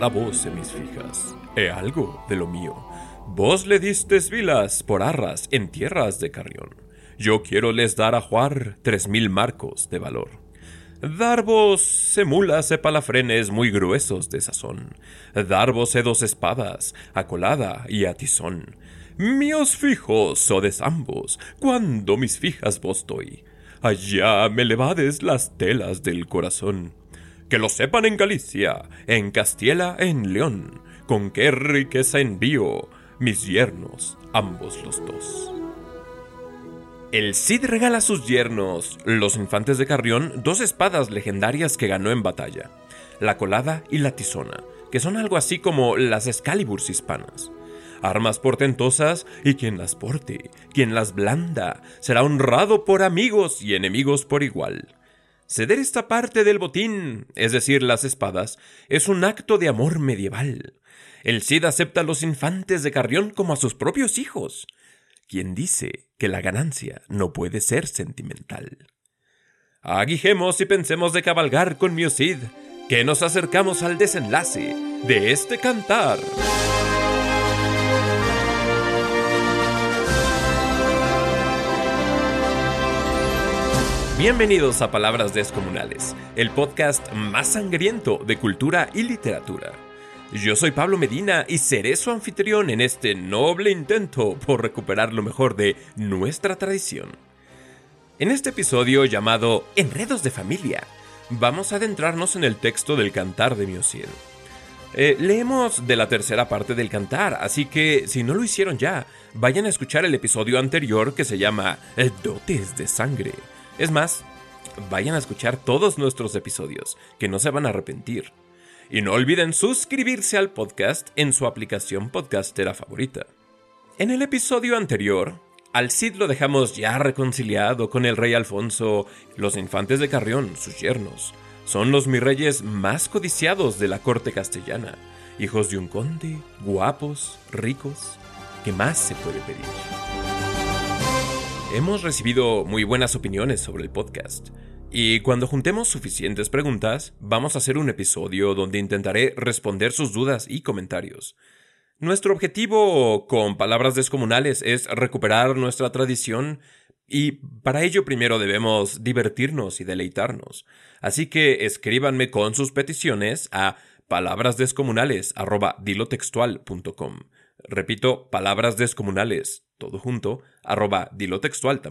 para vos, mis fijas, he algo de lo mío. Vos le distes vilas por arras en tierras de Carrión. Yo quiero les dar a Juar tres mil marcos de valor. Dar vos semulas e palafrenes muy gruesos de sazón. Dar vos dos espadas, a colada y a tizón. Míos fijos de ambos, cuando mis fijas vos doy. Allá me levades las telas del corazón. Que lo sepan en Galicia, en Castilla, en León, con qué riqueza envío mis yernos, ambos los dos. El Cid regala a sus yernos, los infantes de Carrión, dos espadas legendarias que ganó en batalla, la colada y la tizona, que son algo así como las Excaliburs hispanas. Armas portentosas y quien las porte, quien las blanda, será honrado por amigos y enemigos por igual. Ceder esta parte del botín, es decir, las espadas, es un acto de amor medieval. El Cid acepta a los infantes de Carrión como a sus propios hijos. Quien dice que la ganancia no puede ser sentimental. Aguijemos y pensemos de cabalgar con mi Cid, que nos acercamos al desenlace de este cantar. Bienvenidos a Palabras Descomunales, el podcast más sangriento de cultura y literatura. Yo soy Pablo Medina y seré su anfitrión en este noble intento por recuperar lo mejor de nuestra tradición. En este episodio llamado Enredos de Familia, vamos a adentrarnos en el texto del Cantar de Miocid. Eh, leemos de la tercera parte del cantar, así que si no lo hicieron ya, vayan a escuchar el episodio anterior que se llama Dotes de Sangre es más, vayan a escuchar todos nuestros episodios, que no se van a arrepentir. Y no olviden suscribirse al podcast en su aplicación podcastera favorita. En el episodio anterior, al Cid lo dejamos ya reconciliado con el rey Alfonso, los infantes de Carrión, sus yernos. Son los mis reyes más codiciados de la corte castellana, hijos de un conde, guapos, ricos. ¿Qué más se puede pedir? Hemos recibido muy buenas opiniones sobre el podcast. Y cuando juntemos suficientes preguntas, vamos a hacer un episodio donde intentaré responder sus dudas y comentarios. Nuestro objetivo con Palabras Descomunales es recuperar nuestra tradición y para ello primero debemos divertirnos y deleitarnos. Así que escríbanme con sus peticiones a palabrasdescomunales.dilotextual.com. Repito, palabras descomunales, todo junto, arroba dilotextual.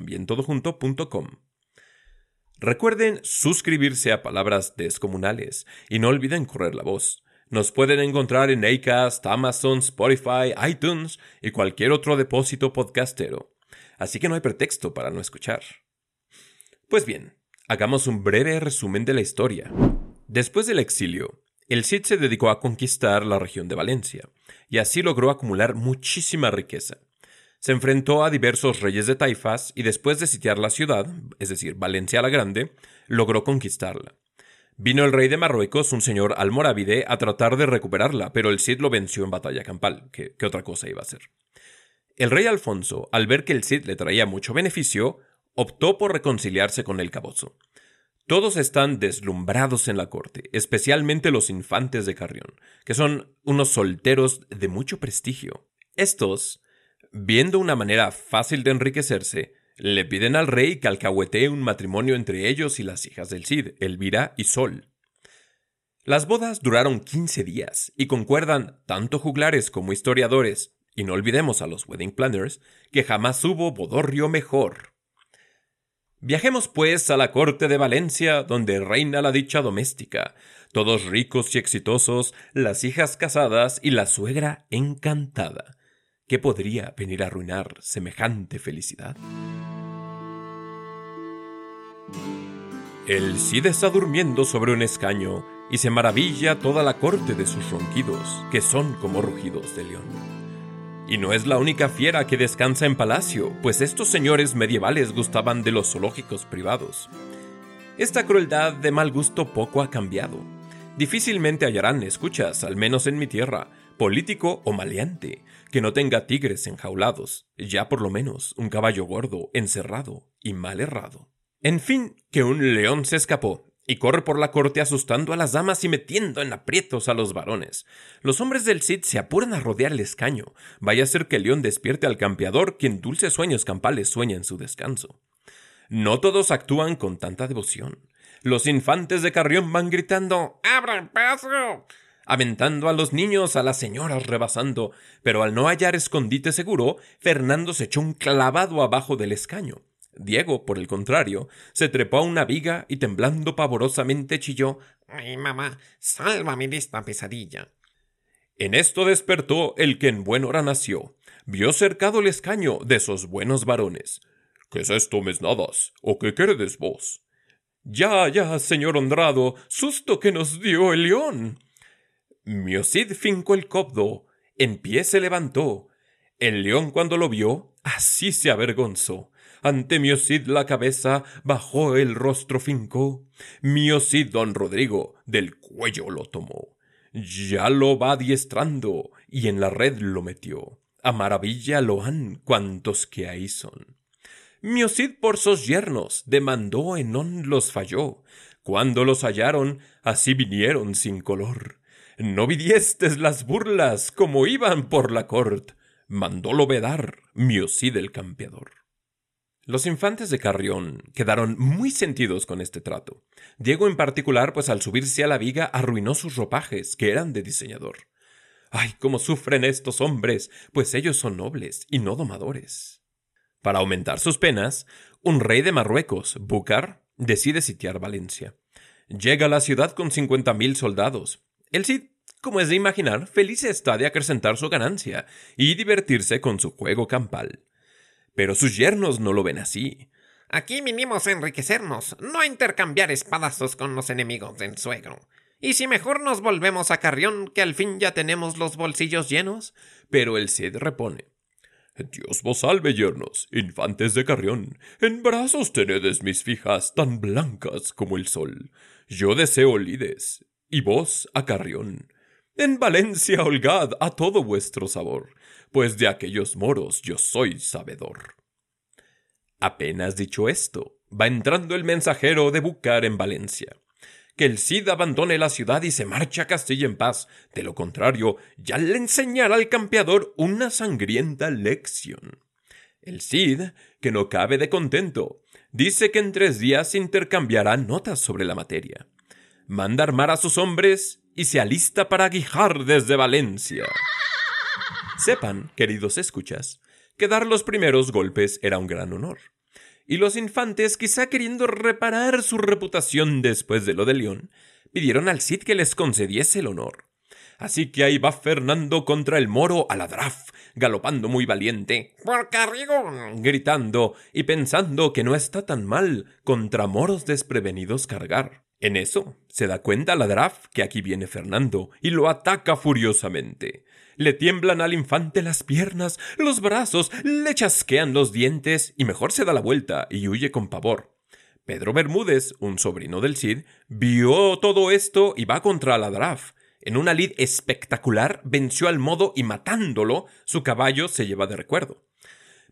Recuerden suscribirse a Palabras Descomunales y no olviden correr la voz. Nos pueden encontrar en Acast, Amazon, Spotify, iTunes y cualquier otro depósito podcastero. Así que no hay pretexto para no escuchar. Pues bien, hagamos un breve resumen de la historia. Después del exilio, el Cid se dedicó a conquistar la región de Valencia, y así logró acumular muchísima riqueza. Se enfrentó a diversos reyes de taifas y después de sitiar la ciudad, es decir, Valencia la Grande, logró conquistarla. Vino el rey de Marruecos, un señor almorávide, a tratar de recuperarla, pero el Cid lo venció en batalla campal, que, ¿qué otra cosa iba a ser. El rey Alfonso, al ver que el Cid le traía mucho beneficio, optó por reconciliarse con el cabozo. Todos están deslumbrados en la corte, especialmente los infantes de Carrión, que son unos solteros de mucho prestigio. Estos, viendo una manera fácil de enriquecerse, le piden al rey que alcahuetee un matrimonio entre ellos y las hijas del Cid, Elvira y Sol. Las bodas duraron 15 días y concuerdan tanto juglares como historiadores, y no olvidemos a los wedding planners, que jamás hubo bodorrio mejor. Viajemos pues a la corte de Valencia, donde reina la dicha doméstica, todos ricos y exitosos, las hijas casadas y la suegra encantada. ¿Qué podría venir a arruinar semejante felicidad? El Cid está durmiendo sobre un escaño y se maravilla toda la corte de sus ronquidos, que son como rugidos de león. Y no es la única fiera que descansa en palacio, pues estos señores medievales gustaban de los zoológicos privados. Esta crueldad de mal gusto poco ha cambiado. Difícilmente hallarán, escuchas, al menos en mi tierra, político o maleante, que no tenga tigres enjaulados, ya por lo menos un caballo gordo, encerrado y mal errado. En fin, que un león se escapó, y corre por la corte asustando a las damas y metiendo en aprietos a los varones. Los hombres del Cid se apuran a rodear el escaño. Vaya a ser que el león despierte al campeador, quien dulces sueños campales sueña en su descanso. No todos actúan con tanta devoción. Los infantes de Carrión van gritando ¡Abran paso! Aventando a los niños, a las señoras rebasando, pero al no hallar escondite seguro, Fernando se echó un clavado abajo del escaño. Diego, por el contrario, se trepó a una viga y temblando pavorosamente chilló Ay, mamá, sálvame de esta pesadilla. En esto despertó el que en buen hora nació. Vio cercado el escaño de esos buenos varones. ¿Qué es esto, mesnadas? ¿O qué queredes vos? Ya, ya, señor honrado, susto que nos dio el león. Miocid fincó el cobdo, en pie se levantó. El león cuando lo vio, así se avergonzó. Ante Miocid la cabeza bajó el rostro fincó. Miocid don Rodrigo del cuello lo tomó. Ya lo va adiestrando y en la red lo metió. A maravilla lo han cuantos que ahí son. Miocid por sus yernos demandó en on los falló. Cuando los hallaron, así vinieron sin color. No vidiestes las burlas como iban por la cort. Mandólo vedar Miocid el campeador. Los infantes de Carrión quedaron muy sentidos con este trato. Diego en particular, pues al subirse a la viga arruinó sus ropajes, que eran de diseñador. ¡Ay, cómo sufren estos hombres! Pues ellos son nobles y no domadores. Para aumentar sus penas, un rey de Marruecos, Búcar, decide sitiar Valencia. Llega a la ciudad con cincuenta mil soldados. El Cid, como es de imaginar, feliz está de acrecentar su ganancia y divertirse con su juego campal. Pero sus yernos no lo ven así. Aquí vinimos a enriquecernos, no a intercambiar espadazos con los enemigos del suegro. ¿Y si mejor nos volvemos a Carrión, que al fin ya tenemos los bolsillos llenos? Pero el Cid repone. Dios vos salve, yernos, infantes de Carrión. En brazos tenedes mis fijas tan blancas como el sol. Yo deseo lides, y vos a Carrión. En Valencia holgad a todo vuestro sabor, pues de aquellos moros yo soy sabedor. Apenas dicho esto, va entrando el mensajero de Bucar en Valencia que el Cid abandone la ciudad y se marche a Castilla en paz. De lo contrario, ya le enseñará al campeador una sangrienta lección. El Cid, que no cabe de contento, dice que en tres días intercambiará notas sobre la materia. Manda armar a sus hombres y se alista para aguijar desde Valencia. Sepan, queridos escuchas, que dar los primeros golpes era un gran honor y los infantes, quizá queriendo reparar su reputación después de lo de León, pidieron al Cid que les concediese el honor. Así que ahí va Fernando contra el moro a la galopando muy valiente, ¡Por Carrigón! gritando y pensando que no está tan mal contra moros desprevenidos cargar. En eso se da cuenta la draf que aquí viene Fernando y lo ataca furiosamente. Le tiemblan al infante las piernas, los brazos, le chasquean los dientes y mejor se da la vuelta y huye con pavor. Pedro Bermúdez, un sobrino del Cid, vio todo esto y va contra la Draf. En una lid espectacular venció al modo y matándolo, su caballo se lleva de recuerdo.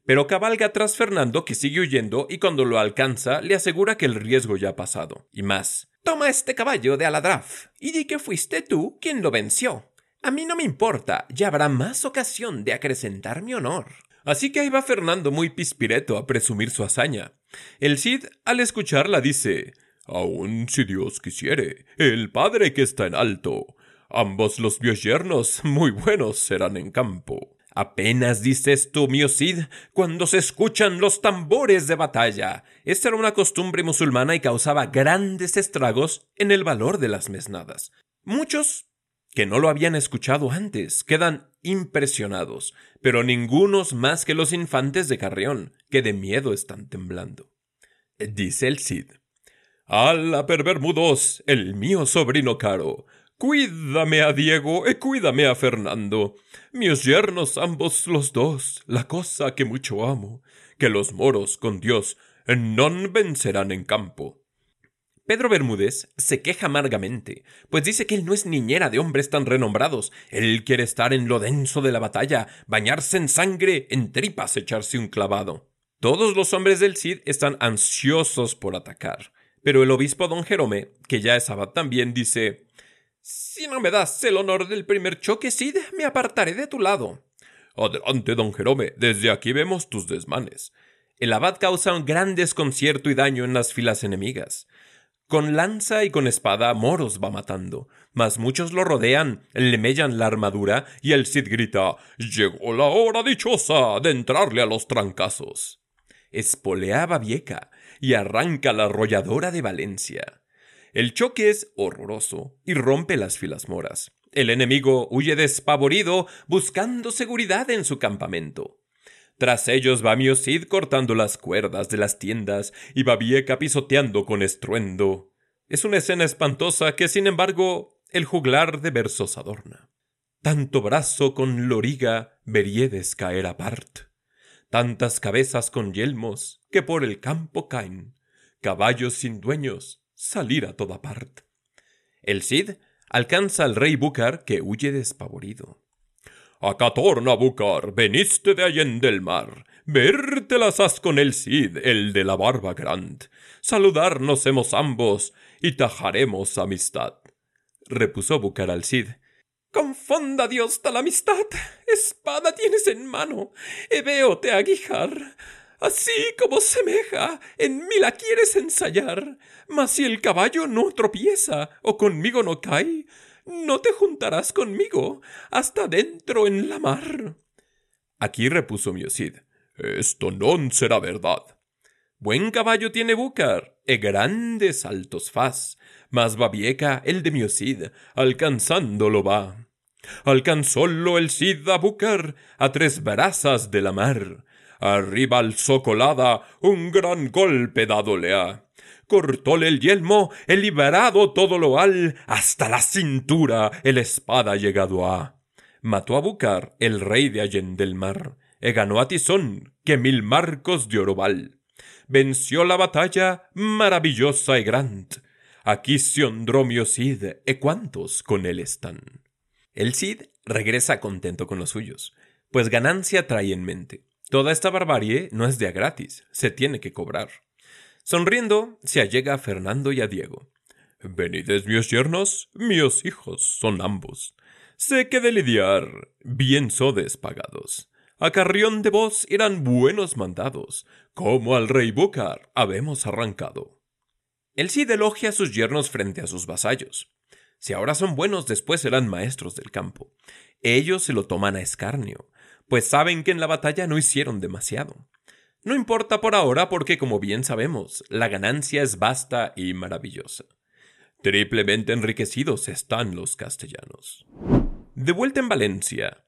Pero cabalga tras Fernando, que sigue huyendo, y cuando lo alcanza, le asegura que el riesgo ya ha pasado. Y más. Toma este caballo de Aladraf, y di que fuiste tú quien lo venció. A mí no me importa, ya habrá más ocasión de acrecentar mi honor. Así que ahí va Fernando muy pispireto a presumir su hazaña. El Cid, al escucharla, dice Aun si Dios quisiere, el padre que está en alto. Ambos los míos yernos muy buenos serán en campo. Apenas dices tú, mío Cid, cuando se escuchan los tambores de batalla. Esta era una costumbre musulmana y causaba grandes estragos en el valor de las mesnadas. Muchos que no lo habían escuchado antes, quedan impresionados, pero ningunos más que los infantes de Carrión, que de miedo están temblando. Dice el Cid. ¡Ala, pervermudos, el mío sobrino caro! Cuídame a Diego y cuídame a Fernando. Mis yernos ambos los dos, la cosa que mucho amo, que los moros con Dios non vencerán en campo. Pedro Bermúdez se queja amargamente, pues dice que él no es niñera de hombres tan renombrados. Él quiere estar en lo denso de la batalla, bañarse en sangre, en tripas echarse un clavado. Todos los hombres del Cid están ansiosos por atacar. Pero el obispo don Jerome, que ya es abad también, dice Si no me das el honor del primer choque, Cid, me apartaré de tu lado. Adelante, don Jerome, desde aquí vemos tus desmanes. El abad causa un gran desconcierto y daño en las filas enemigas. Con lanza y con espada moros va matando, mas muchos lo rodean, le mellan la armadura y el Cid grita Llegó la hora dichosa de entrarle a los trancazos. Espoleaba vieja y arranca la arrolladora de Valencia. El choque es horroroso y rompe las filas moras. El enemigo huye despavorido, buscando seguridad en su campamento. Tras ellos va Cid cortando las cuerdas de las tiendas y Babieca pisoteando con estruendo. Es una escena espantosa que, sin embargo, el juglar de versos adorna. Tanto brazo con loriga veriedes caer apart. Tantas cabezas con yelmos que por el campo caen. Caballos sin dueños salir a toda parte. El Cid alcanza al rey Búcar que huye despavorido. Acá torna, Búcar, veniste de allende el mar. Verte las has con el Cid, el de la barba grand. Saludarnos hemos ambos y tajaremos amistad. Repuso Búcar al Cid. Confonda Dios tal amistad. Espada tienes en mano, y te aguijar. Así como semeja, en mí la quieres ensayar. Mas si el caballo no tropieza o conmigo no cae, no te juntarás conmigo hasta dentro en la mar. Aquí repuso Cid. Esto no será verdad. Buen caballo tiene Búcar, e grandes saltos faz, mas Babieca el de Cid, alcanzándolo va. Alcanzólo el Cid a Búcar a tres brazas de la mar. Arriba al socolada un gran golpe dádole ha cortóle el yelmo, el liberado todo lo al, hasta la cintura el espada llegado a. Mató a Bucar, el rey de Allende del mar, e ganó a Tizón, que mil marcos de oro val. Venció la batalla maravillosa y grand. Aquí se Andromio Cid, e cuántos con él están. El Cid regresa contento con los suyos, pues ganancia trae en mente. Toda esta barbarie no es de a gratis, se tiene que cobrar. Sonriendo, se allega a Fernando y a Diego. Venides, míos yernos, míos hijos son ambos. Sé que de lidiar bien sodes pagados. A Carrión de vos eran buenos mandados, como al rey Búcar habemos arrancado. El Cid elogia a sus yernos frente a sus vasallos. Si ahora son buenos, después serán maestros del campo. Ellos se lo toman a escarnio, pues saben que en la batalla no hicieron demasiado. No importa por ahora porque, como bien sabemos, la ganancia es vasta y maravillosa. Triplemente enriquecidos están los castellanos. De vuelta en Valencia,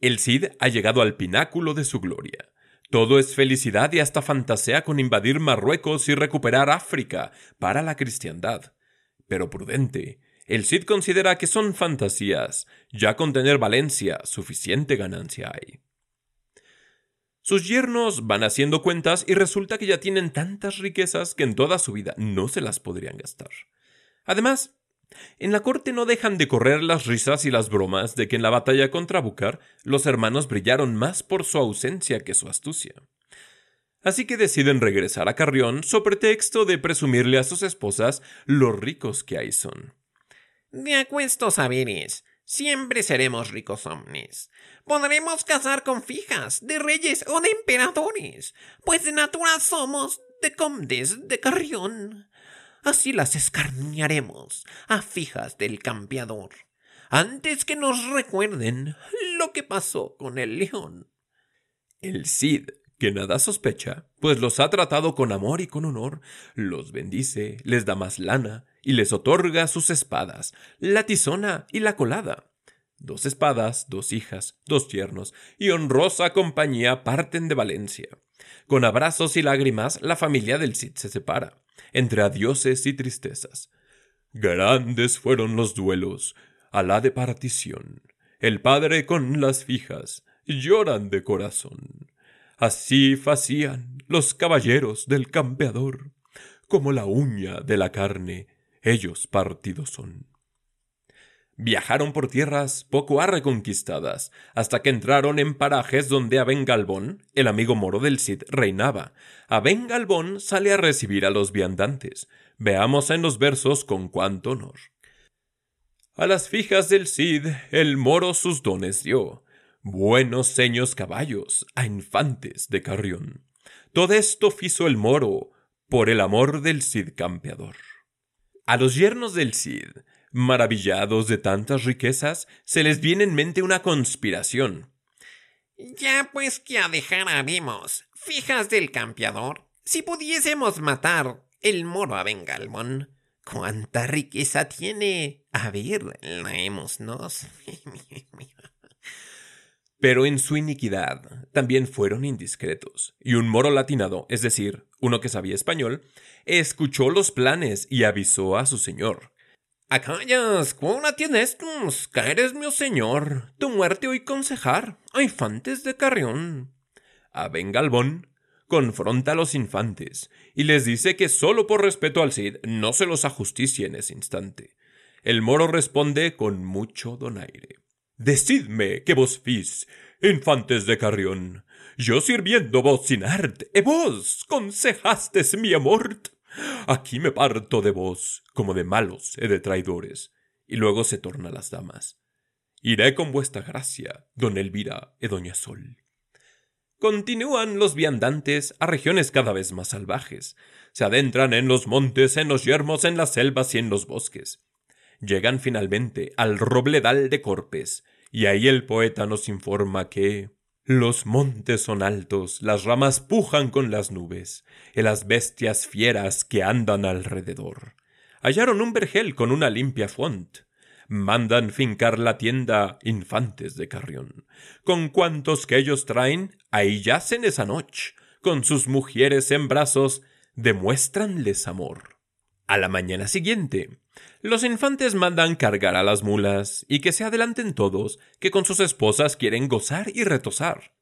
el Cid ha llegado al pináculo de su gloria. Todo es felicidad y hasta fantasea con invadir Marruecos y recuperar África para la cristiandad. Pero prudente, el Cid considera que son fantasías, ya con tener Valencia suficiente ganancia hay. Sus yernos van haciendo cuentas y resulta que ya tienen tantas riquezas que en toda su vida no se las podrían gastar. Además, en la corte no dejan de correr las risas y las bromas de que en la batalla contra Búcar los hermanos brillaron más por su ausencia que su astucia. Así que deciden regresar a Carrión so pretexto de presumirle a sus esposas lo ricos que ahí son. De acuestos saberes, siempre seremos ricos omnes. Podremos casar con fijas, de reyes o de emperadores, pues de natura somos de condes de Carrión. Así las escarniaremos a fijas del campeador, antes que nos recuerden lo que pasó con el león. El Cid, que nada sospecha, pues los ha tratado con amor y con honor, los bendice, les da más lana y les otorga sus espadas, la tizona y la colada Dos espadas, dos hijas, dos yernos y honrosa compañía parten de Valencia. Con abrazos y lágrimas la familia del Cid se separa, entre adioses y tristezas. Grandes fueron los duelos, a la de partición. El padre con las fijas lloran de corazón. Así facían los caballeros del campeador, como la uña de la carne, ellos partidos son. Viajaron por tierras poco a reconquistadas, hasta que entraron en parajes donde Aben Galbón, el amigo moro del Cid, reinaba. Aben Galbón sale a recibir a los viandantes. Veamos en los versos con cuánto honor. A las fijas del Cid el moro sus dones dio, buenos seños caballos a infantes de Carrión. Todo esto fizo el moro por el amor del Cid campeador. A los yernos del Cid, maravillados de tantas riquezas, se les viene en mente una conspiración. Ya pues que a dejar haremos, fijas del campeador, si pudiésemos matar el moro a Bengalmón. ¿Cuánta riqueza tiene? A ver, laémonos. Pero en su iniquidad también fueron indiscretos, y un moro latinado, es decir, uno que sabía español, escuchó los planes y avisó a su señor. Acallas, cuál tienes estos? Caeres mi señor, tu muerte hoy consejar, a infantes de Carrión. A Bengalbón confronta a los infantes y les dice que solo por respeto al Cid no se los ajusticia en ese instante. El moro responde con mucho donaire. Decidme que vos fis, infantes de Carrión, yo sirviendo vos sin arte, e vos consejastes mi amor. Aquí me parto de vos, como de malos e de traidores. Y luego se torna a las damas. Iré con vuestra gracia, don Elvira e doña Sol. Continúan los viandantes a regiones cada vez más salvajes. Se adentran en los montes, en los yermos, en las selvas y en los bosques llegan finalmente al robledal de Corpes, y ahí el poeta nos informa que los montes son altos, las ramas pujan con las nubes, y las bestias fieras que andan alrededor. Hallaron un vergel con una limpia font. Mandan fincar la tienda infantes de Carrión. Con cuantos que ellos traen, ahí yacen esa noche, con sus mujeres en brazos, demuéstranles amor. A la mañana siguiente, los infantes mandan cargar a las mulas y que se adelanten todos, que con sus esposas quieren gozar y retosar.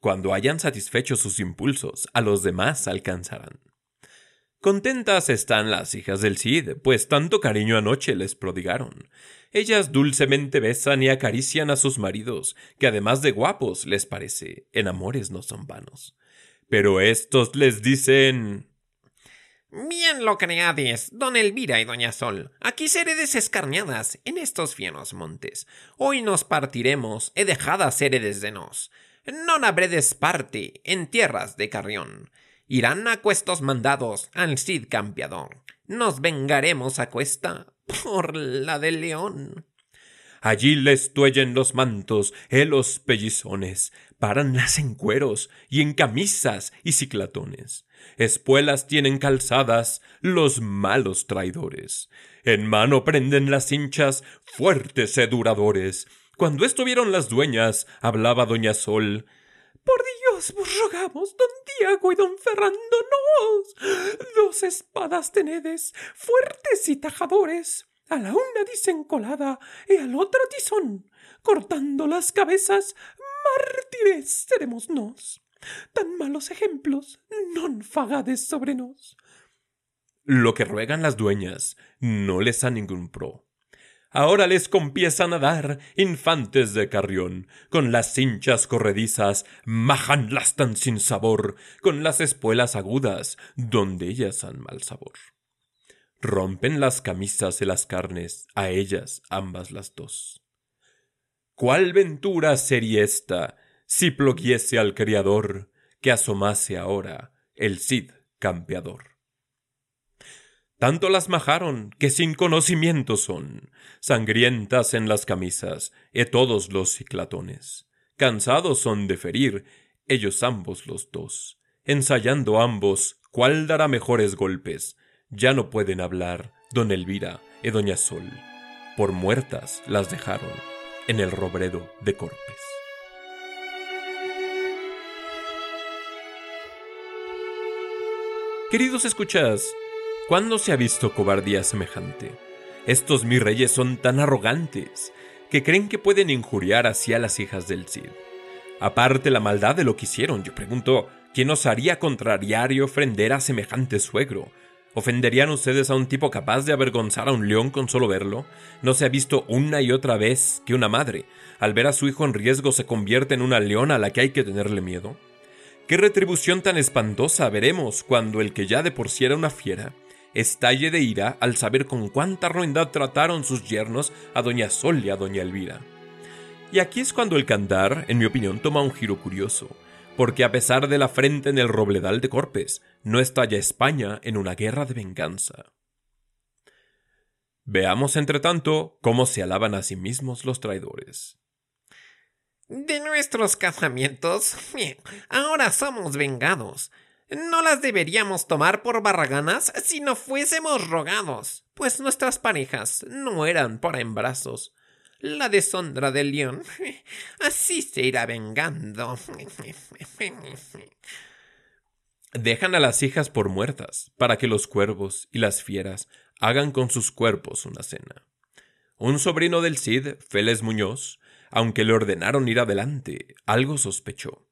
Cuando hayan satisfecho sus impulsos, a los demás alcanzarán. Contentas están las hijas del Cid, pues tanto cariño anoche les prodigaron. Ellas dulcemente besan y acarician a sus maridos, que además de guapos les parece, en amores no son vanos. Pero estos les dicen Bien lo creades, don Elvira y doña Sol. Aquí seredes escarniadas en estos fienos montes. Hoy nos partiremos, he dejadas heredes de nos. No habredes parte en tierras de Carrión. Irán a cuestos mandados al Cid campeador. Nos vengaremos a cuesta por la del león. Allí les tuellen los mantos, e los pellizones, paranlas en cueros y en camisas y ciclatones. Espuelas tienen calzadas los malos traidores. En mano prenden las hinchas fuertes e duradores. Cuando estuvieron las dueñas, hablaba doña Sol. Por Dios vos rogamos, don Diego y don Ferrando, nos. Dos espadas tenedes, fuertes y tajadores a la una dicen colada y al otro tizón, cortando las cabezas, mártires nos. Tan malos ejemplos non fagades sobre nos. Lo que ruegan las dueñas no les da ningún pro. Ahora les compiezan a dar infantes de carrión, con las cinchas corredizas, majanlas tan sin sabor, con las espuelas agudas, donde ellas han mal sabor. Rompen las camisas de las carnes, a ellas ambas las dos. ¿Cuál ventura sería esta si ploguiese al Criador que asomase ahora el Cid campeador? Tanto las majaron que sin conocimiento son, sangrientas en las camisas, e todos los ciclatones. Cansados son de ferir, ellos ambos los dos, ensayando ambos cuál dará mejores golpes, ya no pueden hablar don Elvira y doña Sol. Por muertas las dejaron en el robredo de Corpes. Queridos escuchas, ¿cuándo se ha visto cobardía semejante? Estos mis reyes son tan arrogantes que creen que pueden injuriar así a las hijas del Cid. Aparte la maldad de lo que hicieron, yo pregunto, ¿quién osaría contrariar y ofender a semejante suegro? ¿Ofenderían ustedes a un tipo capaz de avergonzar a un león con solo verlo? ¿No se ha visto una y otra vez que una madre, al ver a su hijo en riesgo, se convierte en una leona a la que hay que tenerle miedo? ¿Qué retribución tan espantosa veremos cuando el que ya de por sí era una fiera estalle de ira al saber con cuánta ruindad trataron sus yernos a doña Sol y a doña Elvira? Y aquí es cuando el cantar, en mi opinión, toma un giro curioso porque a pesar de la frente en el robledal de Corpes, no estalla España en una guerra de venganza. Veamos, entre tanto, cómo se alaban a sí mismos los traidores. De nuestros casamientos, ahora somos vengados. No las deberíamos tomar por barraganas si no fuésemos rogados, pues nuestras parejas no eran para embrazos, la deshonra del león. Así se irá vengando. Dejan a las hijas por muertas, para que los cuervos y las fieras hagan con sus cuerpos una cena. Un sobrino del Cid, Félix Muñoz, aunque le ordenaron ir adelante, algo sospechó.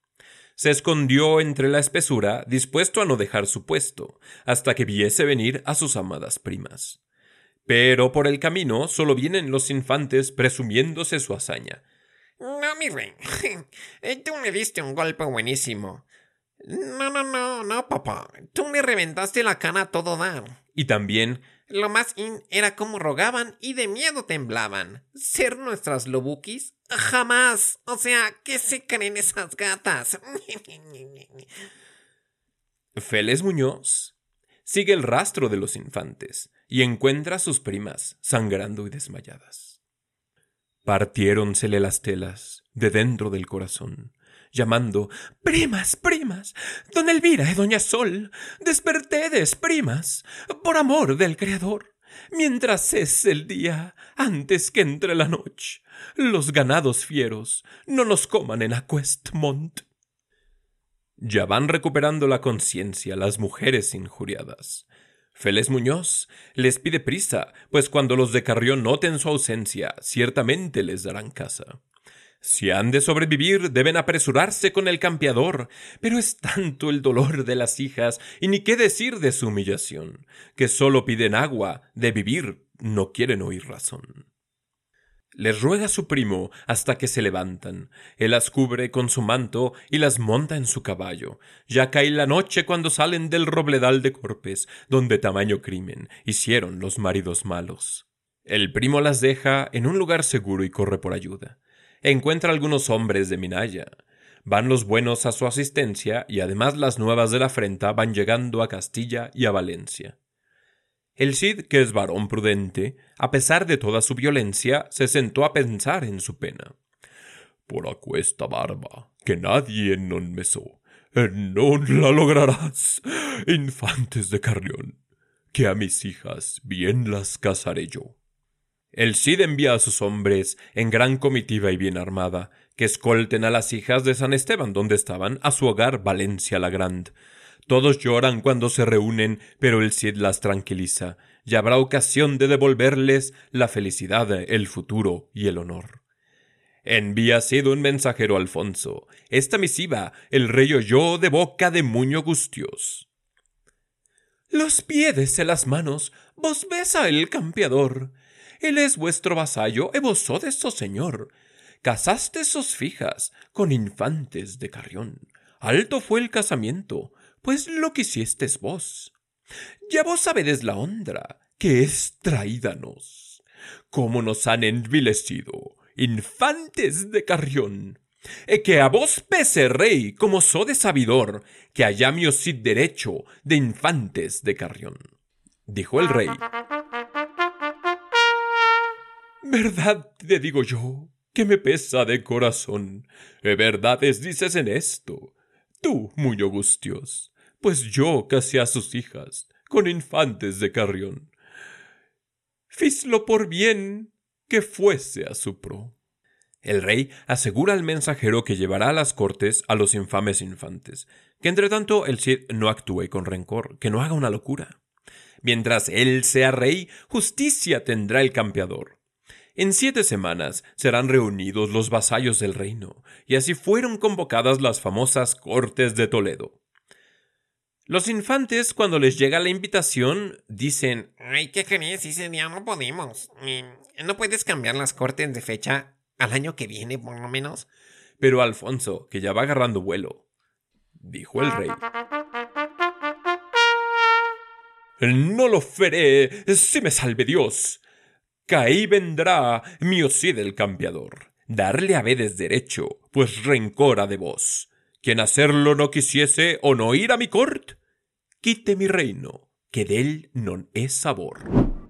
Se escondió entre la espesura, dispuesto a no dejar su puesto, hasta que viese venir a sus amadas primas. Pero por el camino solo vienen los infantes presumiéndose su hazaña. No, mi rey. Tú me diste un golpe buenísimo. No, no, no, no, papá. Tú me reventaste la cana a todo dar. Y también. Lo más in era como rogaban y de miedo temblaban. ¿Ser nuestras lobukis? Jamás. O sea, ¿qué se creen esas gatas? Félix Muñoz sigue el rastro de los infantes y encuentra a sus primas sangrando y desmayadas. Partiéronsele las telas de dentro del corazón, llamando Primas, primas, don Elvira y doña Sol, despertedes, primas, por amor del Creador, mientras es el día, antes que entre la noche, los ganados fieros no nos coman en Aquestmont. Ya van recuperando la conciencia las mujeres injuriadas, Félix Muñoz les pide prisa, pues cuando los de Carrión noten su ausencia, ciertamente les darán casa. Si han de sobrevivir, deben apresurarse con el campeador, pero es tanto el dolor de las hijas, y ni qué decir de su humillación, que sólo piden agua, de vivir no quieren oír razón. Les ruega su primo hasta que se levantan. Él las cubre con su manto y las monta en su caballo. Ya cae la noche cuando salen del robledal de Corpes, donde tamaño crimen hicieron los maridos malos. El primo las deja en un lugar seguro y corre por ayuda. Encuentra algunos hombres de Minaya. Van los buenos a su asistencia y además las nuevas de la afrenta van llegando a Castilla y a Valencia. El Cid, que es varón prudente, a pesar de toda su violencia, se sentó a pensar en su pena. Por aquesta barba, que nadie non mesó, non la lograrás, infantes de Carrión, que a mis hijas bien las casaré yo. El Cid envía a sus hombres, en gran comitiva y bien armada, que escolten a las hijas de San Esteban donde estaban, a su hogar Valencia la Grande, todos lloran cuando se reúnen, pero el Cid las tranquiliza, y habrá ocasión de devolverles la felicidad, el futuro y el honor. Envía Cid un mensajero Alfonso. Esta misiva el rey oyó de boca de Muño Gustios. Los pies y las manos vos besa el campeador. Él es vuestro vasallo e vos sodes su señor. Casaste sus fijas con infantes de Carrión. Alto fue el casamiento, pues lo quisiestes vos. Ya vos sabedes la honra que es traídanos, cómo nos han envilecido, infantes de Carrión, e que a vos pese rey como so de sabidor, que allá mi cid derecho de infantes de Carrión. Dijo el rey. Verdad te digo yo, que me pesa de corazón, verdades dices en esto, tú, muy augustios pues yo casé a sus hijas con infantes de Carrión. Fislo por bien que fuese a su pro. El rey asegura al mensajero que llevará a las cortes a los infames infantes, que entre tanto el Cid no actúe con rencor, que no haga una locura. Mientras él sea rey, justicia tendrá el campeador. En siete semanas serán reunidos los vasallos del reino, y así fueron convocadas las famosas Cortes de Toledo. Los infantes, cuando les llega la invitación, dicen Ay, ¿qué crees? Ese día no podemos. Mm, ¿No puedes cambiar las cortes de fecha al año que viene, por lo menos? Pero Alfonso, que ya va agarrando vuelo, dijo el rey. No lo feré, si me salve Dios. Caí vendrá mi Ocid el campeador. Darle habedes derecho, pues rencor ha de vos. Quien hacerlo no quisiese o no ir a mi cort, quite mi reino, que de él no es sabor.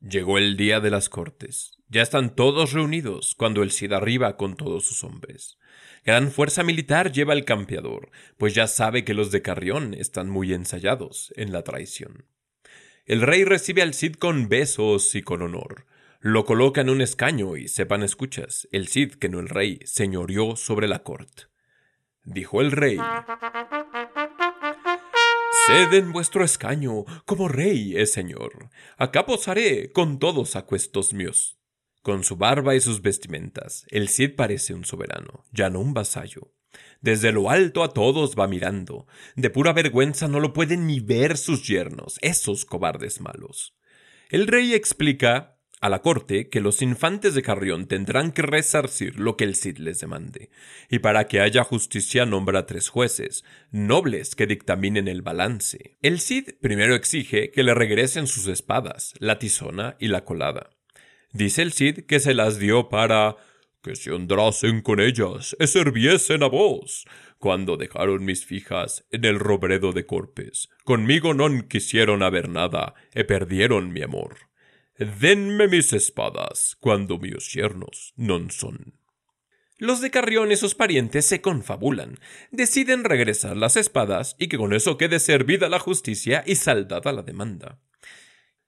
Llegó el día de las cortes. Ya están todos reunidos cuando el Cid arriba con todos sus hombres. Gran fuerza militar lleva el campeador, pues ya sabe que los de Carrión están muy ensayados en la traición. El rey recibe al Cid con besos y con honor. Lo coloca en un escaño y sepan escuchas, el Cid, que no el rey, señoreó sobre la corte. Dijo el rey. Sed en vuestro escaño, como rey es señor. Acá posaré con todos acuestos míos. Con su barba y sus vestimentas, el Cid parece un soberano, ya no un vasallo. Desde lo alto a todos va mirando. De pura vergüenza no lo pueden ni ver sus yernos, esos cobardes malos. El rey explica a la corte que los infantes de Carrión tendrán que resarcir lo que el Cid les demande, y para que haya justicia nombra tres jueces, nobles que dictaminen el balance. El Cid primero exige que le regresen sus espadas, la tizona y la colada. Dice el Cid que se las dio para que se honrasen con ellas, e serviesen a vos. Cuando dejaron mis fijas en el robredo de Corpes, conmigo non quisieron haber nada, e perdieron mi amor. Denme mis espadas, cuando mis yernos non son. Los de Carrión y sus parientes se confabulan, deciden regresar las espadas y que con eso quede servida la justicia y saldada la demanda.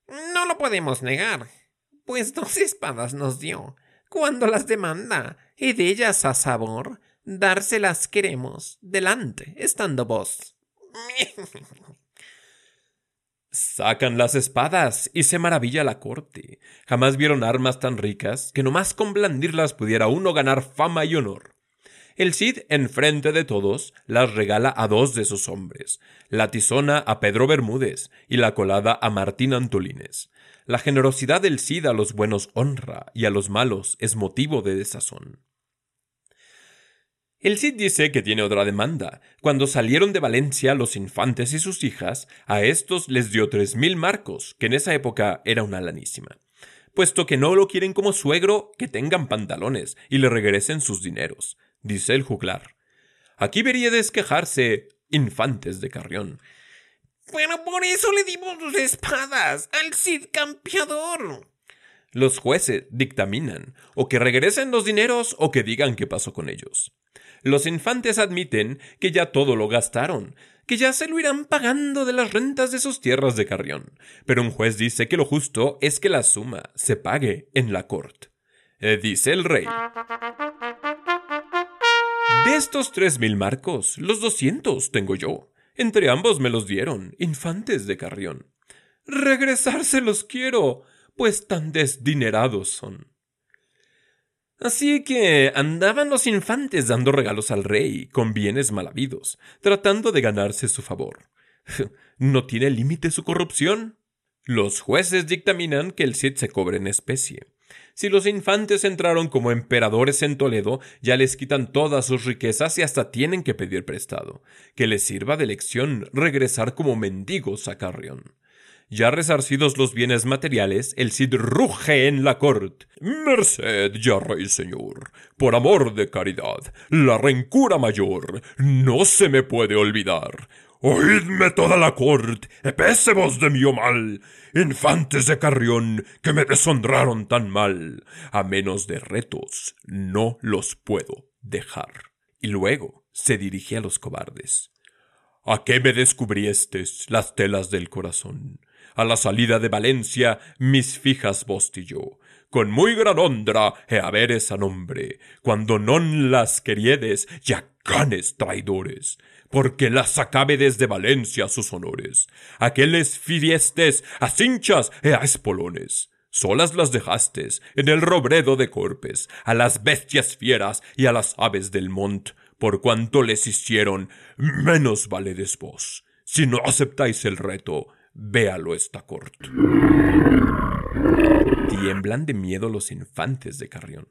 No lo podemos negar, pues dos espadas nos dio, cuando las demanda, y de ellas a sabor, dárselas queremos, delante, estando vos. Sacan las espadas y se maravilla la corte. Jamás vieron armas tan ricas que nomás con blandirlas pudiera uno ganar fama y honor. El Cid, enfrente de todos, las regala a dos de sus hombres, la tizona a Pedro Bermúdez y la colada a Martín Antolines. La generosidad del Cid a los buenos honra y a los malos es motivo de desazón. El Cid dice que tiene otra demanda. Cuando salieron de Valencia los infantes y sus hijas, a estos les dio tres mil marcos, que en esa época era una lanísima. Puesto que no lo quieren como suegro, que tengan pantalones y le regresen sus dineros, dice el juglar. Aquí veríades quejarse, infantes de Carrión. Bueno, por eso le dimos sus espadas al Cid campeador. Los jueces dictaminan o que regresen los dineros o que digan qué pasó con ellos. Los infantes admiten que ya todo lo gastaron, que ya se lo irán pagando de las rentas de sus tierras de Carrión, pero un juez dice que lo justo es que la suma se pague en la corte. Eh, dice el rey. De estos tres mil marcos, los doscientos tengo yo. Entre ambos me los dieron, infantes de Carrión. Regresárselos quiero, pues tan desdinerados son. Así que andaban los infantes dando regalos al rey, con bienes mal habidos, tratando de ganarse su favor. ¿No tiene límite su corrupción? Los jueces dictaminan que el Cid se cobre en especie. Si los infantes entraron como emperadores en Toledo, ya les quitan todas sus riquezas y hasta tienen que pedir prestado. Que les sirva de lección regresar como mendigos a Carrión. Ya resarcidos los bienes materiales, el Cid ruge en la corte. Merced, ya rey señor, por amor de caridad, la rencura mayor no se me puede olvidar. Oídme toda la corte, epésemos de mi mal, infantes de Carrión, que me deshonraron tan mal. A menos de retos, no los puedo dejar. Y luego se dirige a los cobardes. ¿A qué me descubriestes las telas del corazón? a la salida de Valencia mis fijas yo, Con muy gran honra he haber esa nombre, cuando non las queriedes, ya canes traidores, porque las acabe desde Valencia sus honores. Aqueles fiestes a cinchas e a espolones. Solas las dejastes en el robredo de Corpes, a las bestias fieras y a las aves del mont, por cuanto les hicieron, menos valedes vos Si no aceptáis el reto, véalo esta corte. Tiemblan de miedo los infantes de Carrión.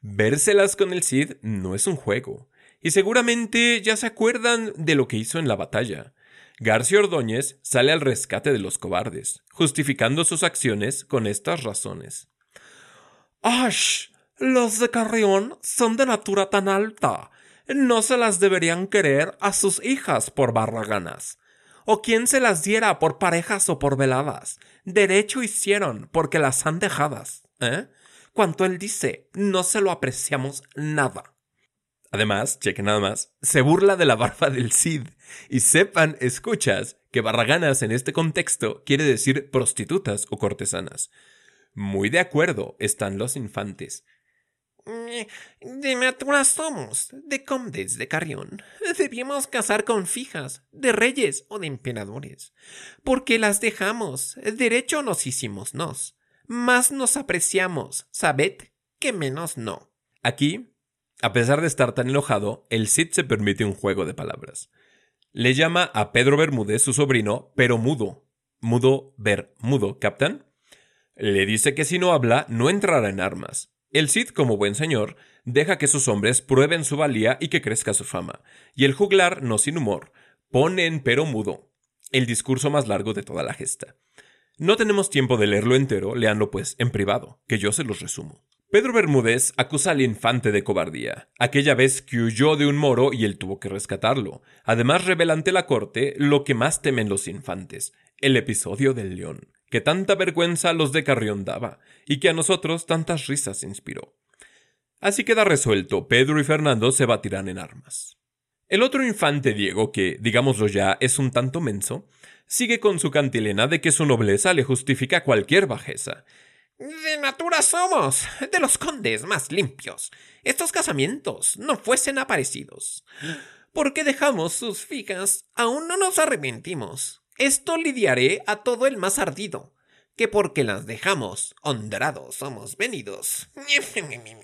Vérselas con el Cid no es un juego, y seguramente ya se acuerdan de lo que hizo en la batalla. García Ordóñez sale al rescate de los cobardes, justificando sus acciones con estas razones. ¡Ash! Los de Carrión son de natura tan alta. No se las deberían querer a sus hijas por barraganas. O quien se las diera por parejas o por veladas. Derecho hicieron porque las han dejadas. ¿Eh? Cuanto él dice, no se lo apreciamos nada. Además, cheque nada más, se burla de la barba del Cid. Y sepan, escuchas, que barraganas en este contexto quiere decir prostitutas o cortesanas. Muy de acuerdo están los infantes. De natura somos, de condes de Carrión. Debíamos casar con fijas, de reyes o de emperadores. Porque las dejamos, derecho nos hicimos nos. Más nos apreciamos, sabed, que menos no. Aquí, a pesar de estar tan enojado, el Cid se permite un juego de palabras. Le llama a Pedro Bermúdez, su sobrino, pero mudo. Mudo, ver, mudo. Le dice que si no habla, no entrará en armas. El Cid, como buen señor, deja que sus hombres prueben su valía y que crezca su fama. Y el juglar, no sin humor, pone en pero mudo el discurso más largo de toda la gesta. No tenemos tiempo de leerlo entero, leanlo pues en privado, que yo se los resumo. Pedro Bermúdez acusa al infante de cobardía, aquella vez que huyó de un moro y él tuvo que rescatarlo. Además revela ante la corte lo que más temen los infantes, el episodio del león que tanta vergüenza a los de Carrión daba, y que a nosotros tantas risas inspiró. Así queda resuelto, Pedro y Fernando se batirán en armas. El otro infante Diego, que, digámoslo ya, es un tanto menso, sigue con su cantilena de que su nobleza le justifica cualquier bajeza. De natura somos, de los condes más limpios. Estos casamientos no fuesen aparecidos. Porque dejamos sus fijas, aún no nos arrepentimos. Esto lidiaré a todo el más ardido, que porque las dejamos honrados somos venidos.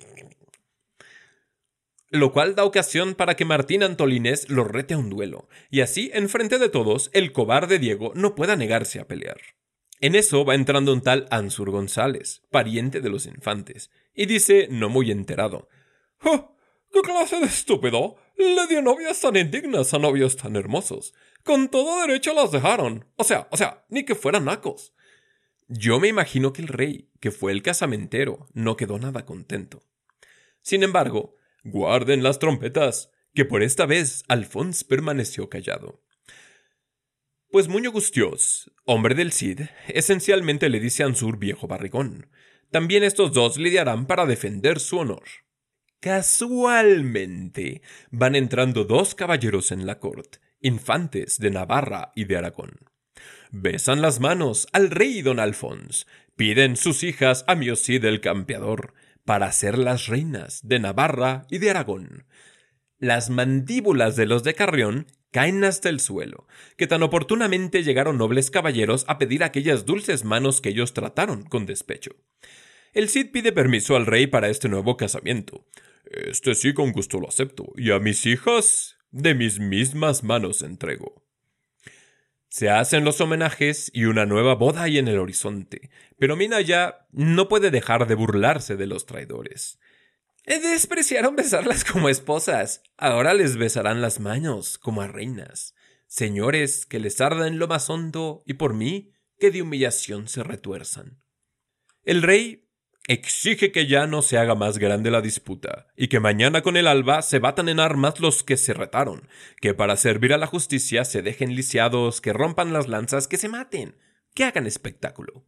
Lo cual da ocasión para que Martín Antolínez lo rete a un duelo, y así, en frente de todos, el cobarde Diego no pueda negarse a pelear. En eso va entrando un tal Ansur González, pariente de los infantes, y dice, no muy enterado, ¡Oh! ¿Qué clase de estúpido? Le dio novias tan indignas a novios tan hermosos. Con todo derecho las dejaron. O sea, o sea, ni que fueran nacos. Yo me imagino que el rey, que fue el casamentero, no quedó nada contento. Sin embargo, guarden las trompetas, que por esta vez Alfons permaneció callado. Pues Muño Gustios, hombre del Cid, esencialmente le dice a Ansur viejo barrigón. También estos dos lidiarán para defender su honor. Casualmente van entrando dos caballeros en la corte, infantes de Navarra y de Aragón. Besan las manos al rey don Alfons, piden sus hijas a Miosí del campeador, para ser las reinas de Navarra y de Aragón. Las mandíbulas de los de Carrión caen hasta el suelo, que tan oportunamente llegaron nobles caballeros a pedir aquellas dulces manos que ellos trataron con despecho. El Cid pide permiso al rey para este nuevo casamiento. Este sí con gusto lo acepto, y a mis hijas de mis mismas manos entrego. Se hacen los homenajes y una nueva boda hay en el horizonte, pero Mina ya no puede dejar de burlarse de los traidores. Despreciaron besarlas como esposas, ahora les besarán las manos como a reinas. Señores, que les arda en lo más hondo, y por mí, que de humillación se retuerzan. El rey exige que ya no se haga más grande la disputa, y que mañana con el alba se batan en armas los que se retaron, que para servir a la justicia se dejen lisiados, que rompan las lanzas, que se maten, que hagan espectáculo.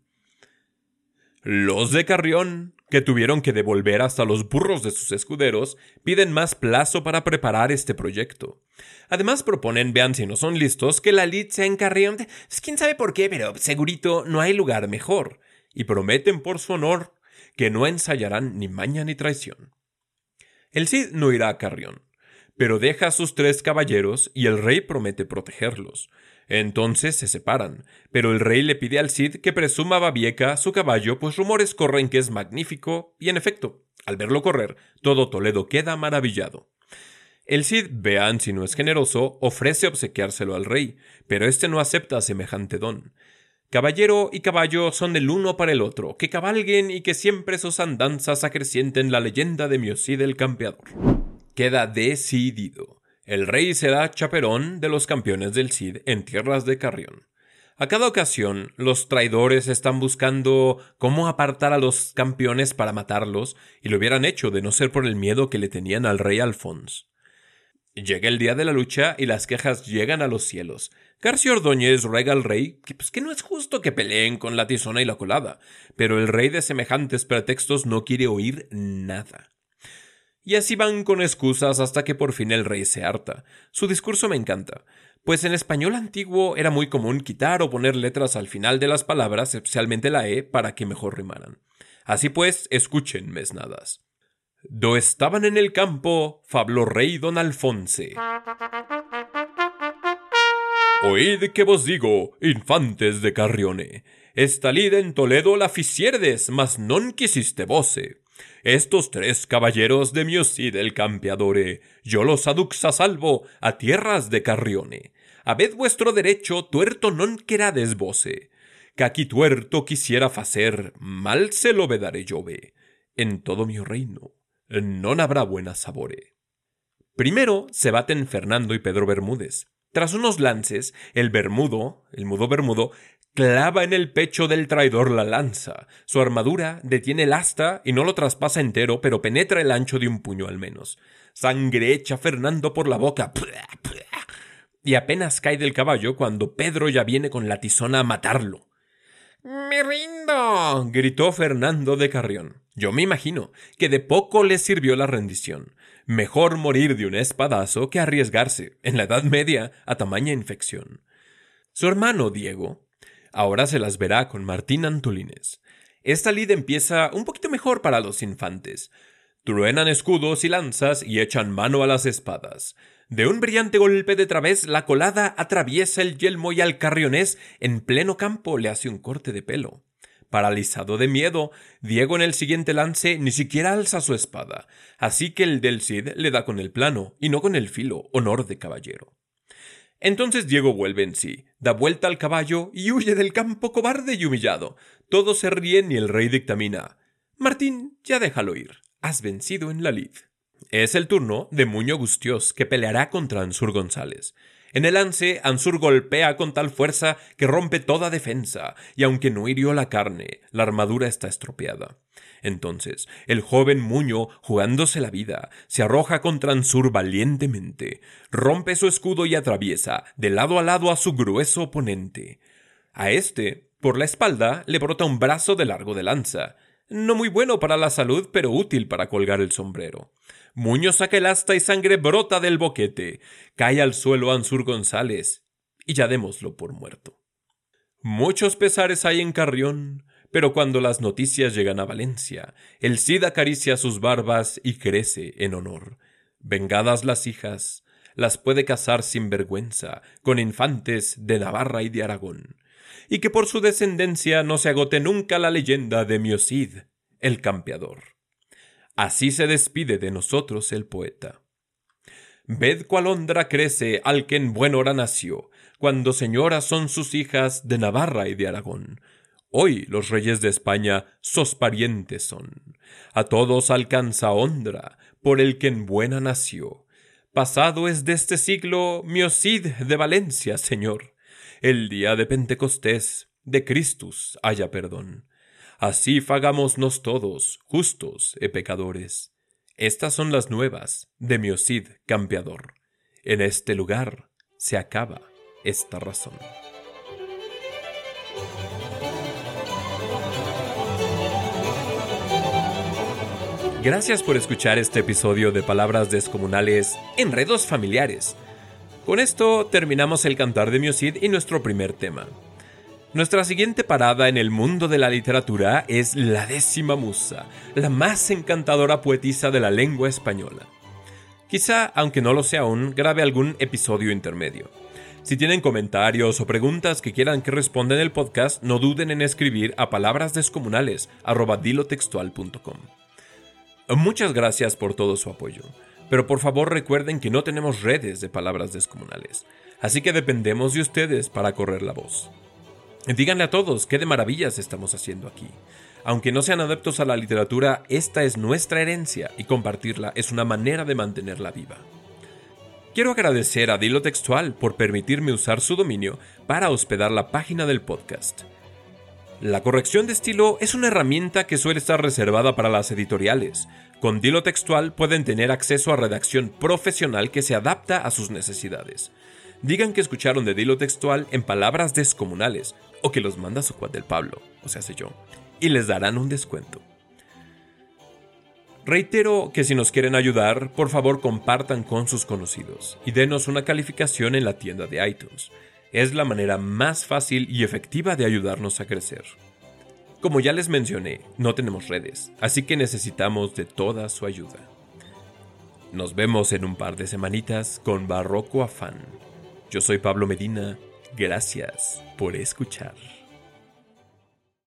Los de Carrión, que tuvieron que devolver hasta los burros de sus escuderos, piden más plazo para preparar este proyecto. Además proponen, vean si no son listos, que la lid sea en Carrión. Quién sabe por qué, pero segurito no hay lugar mejor. Y prometen por su honor que no ensayarán ni maña ni traición. El Cid no irá a Carrión, pero deja a sus tres caballeros y el rey promete protegerlos. Entonces se separan, pero el rey le pide al Cid que presuma a Babieca su caballo, pues rumores corren que es magnífico, y en efecto, al verlo correr, todo Toledo queda maravillado. El Cid, vean si no es generoso, ofrece obsequiárselo al rey, pero éste no acepta semejante don. Caballero y caballo son el uno para el otro, que cabalguen y que siempre sus andanzas acrecienten la leyenda de mi Cid el campeador. Queda decidido. El rey será chaperón de los campeones del Cid en tierras de Carrión. A cada ocasión, los traidores están buscando cómo apartar a los campeones para matarlos, y lo hubieran hecho de no ser por el miedo que le tenían al rey Alfonso. Llega el día de la lucha y las quejas llegan a los cielos. García Ordóñez ruega al rey que, pues, que no es justo que peleen con la tizona y la colada, pero el rey de semejantes pretextos no quiere oír nada. Y así van con excusas hasta que por fin el rey se harta. Su discurso me encanta, pues en español antiguo era muy común quitar o poner letras al final de las palabras, especialmente la E, para que mejor rimaran. Así pues, escuchen, mesnadas. Do estaban en el campo Fablo Rey don Alfonse. Oíd que vos digo, infantes de Carrione, estalid en Toledo la ficierdes, mas non quisiste voce. Estos tres caballeros de mi Cid el campeadore, yo los aduxa salvo a tierras de Carrione. Habed vuestro derecho, tuerto non querades voce. Que aquí tuerto quisiera facer, mal se lo vedaré ve. En todo mi reino no habrá buena sabore. Primero se baten Fernando y Pedro Bermúdez. Tras unos lances, el Bermudo, el mudo Bermudo, clava en el pecho del traidor la lanza. Su armadura detiene el asta y no lo traspasa entero, pero penetra el ancho de un puño al menos. Sangre echa Fernando por la boca. Y apenas cae del caballo cuando Pedro ya viene con la tizona a matarlo. ¡Me rindo! gritó Fernando de Carrión. Yo me imagino que de poco le sirvió la rendición. Mejor morir de un espadazo que arriesgarse, en la Edad Media, a tamaña infección. Su hermano Diego ahora se las verá con Martín Antolines. Esta lid empieza un poquito mejor para los infantes. Truenan escudos y lanzas y echan mano a las espadas. De un brillante golpe de través, la colada atraviesa el yelmo y al carrionés en pleno campo le hace un corte de pelo. Paralizado de miedo, Diego en el siguiente lance ni siquiera alza su espada, así que el del Cid le da con el plano y no con el filo, honor de caballero. Entonces Diego vuelve en sí, da vuelta al caballo y huye del campo cobarde y humillado. Todos se ríen y el rey dictamina Martín, ya déjalo ir, has vencido en la lid. Es el turno de Muño Gustios, que peleará contra Ansur González. En el lance, Ansur golpea con tal fuerza que rompe toda defensa, y aunque no hirió la carne, la armadura está estropeada. Entonces, el joven Muño, jugándose la vida, se arroja contra Ansur valientemente, rompe su escudo y atraviesa de lado a lado a su grueso oponente. A este, por la espalda, le brota un brazo de largo de lanza, no muy bueno para la salud, pero útil para colgar el sombrero. Muñoz saca el asta y sangre brota del boquete. Cae al suelo Ansur González. Y ya démoslo por muerto. Muchos pesares hay en Carrión, pero cuando las noticias llegan a Valencia, el Cid acaricia sus barbas y crece en honor. Vengadas las hijas, las puede casar sin vergüenza con infantes de Navarra y de Aragón, y que por su descendencia no se agote nunca la leyenda de Miocid, el campeador. Así se despide de nosotros el poeta. Ved cuál hondra crece al que en buen hora nació, cuando señoras son sus hijas de Navarra y de Aragón. Hoy los reyes de España sos parientes son. A todos alcanza hondra por el que en buena nació. Pasado es de este siglo miocid de Valencia, señor. El día de Pentecostés de Cristus haya perdón. Así fagámonos todos, justos e pecadores. Estas son las nuevas de mi Cid campeador. En este lugar se acaba esta razón. Gracias por escuchar este episodio de Palabras Descomunales, Enredos Familiares. Con esto terminamos el cantar de Miocid y nuestro primer tema. Nuestra siguiente parada en el mundo de la literatura es la décima musa, la más encantadora poetisa de la lengua española. Quizá, aunque no lo sea aún, grabe algún episodio intermedio. Si tienen comentarios o preguntas que quieran que responda en el podcast, no duden en escribir a palabrasdescomunales.com. Muchas gracias por todo su apoyo. Pero por favor recuerden que no tenemos redes de palabras descomunales, así que dependemos de ustedes para correr la voz. Díganle a todos qué de maravillas estamos haciendo aquí. Aunque no sean adeptos a la literatura, esta es nuestra herencia y compartirla es una manera de mantenerla viva. Quiero agradecer a Dilo Textual por permitirme usar su dominio para hospedar la página del podcast. La corrección de estilo es una herramienta que suele estar reservada para las editoriales. Con Dilo Textual pueden tener acceso a redacción profesional que se adapta a sus necesidades. Digan que escucharon de Dilo Textual en palabras descomunales o que los manda su cuad del Pablo, o sea, sé yo, y les darán un descuento. Reitero que si nos quieren ayudar, por favor compartan con sus conocidos y denos una calificación en la tienda de iTunes. Es la manera más fácil y efectiva de ayudarnos a crecer. Como ya les mencioné, no tenemos redes, así que necesitamos de toda su ayuda. Nos vemos en un par de semanitas con Barroco Afán. Yo soy Pablo Medina, gracias por escuchar.